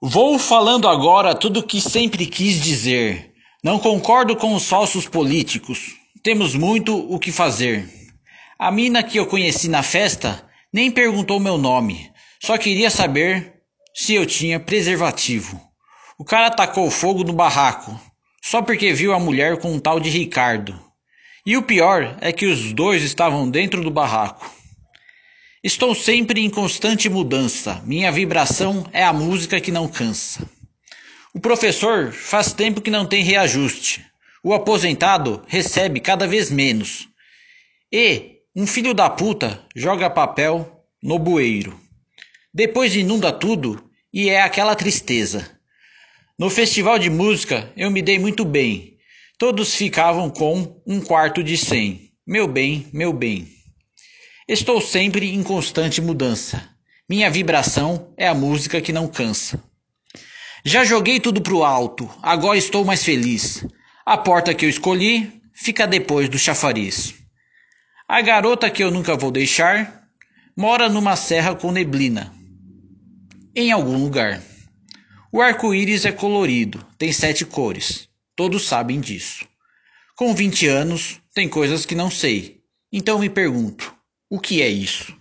Vou falando agora tudo o que sempre quis dizer. Não concordo com os falsos políticos. Temos muito o que fazer. A mina que eu conheci na festa nem perguntou meu nome, só queria saber se eu tinha preservativo. O cara tacou fogo no barraco, só porque viu a mulher com um tal de Ricardo. E o pior é que os dois estavam dentro do barraco. Estou sempre em constante mudança. Minha vibração é a música que não cansa. O professor faz tempo que não tem reajuste. O aposentado recebe cada vez menos. E um filho da puta joga papel no bueiro. Depois inunda tudo e é aquela tristeza. No festival de música eu me dei muito bem. Todos ficavam com um quarto de cem. Meu bem, meu bem. Estou sempre em constante mudança. Minha vibração é a música que não cansa. Já joguei tudo pro alto, agora estou mais feliz. A porta que eu escolhi fica depois do chafariz. A garota que eu nunca vou deixar mora numa serra com neblina, em algum lugar. O arco-íris é colorido, tem sete cores. Todos sabem disso. Com 20 anos, tem coisas que não sei. Então me pergunto: que é isso?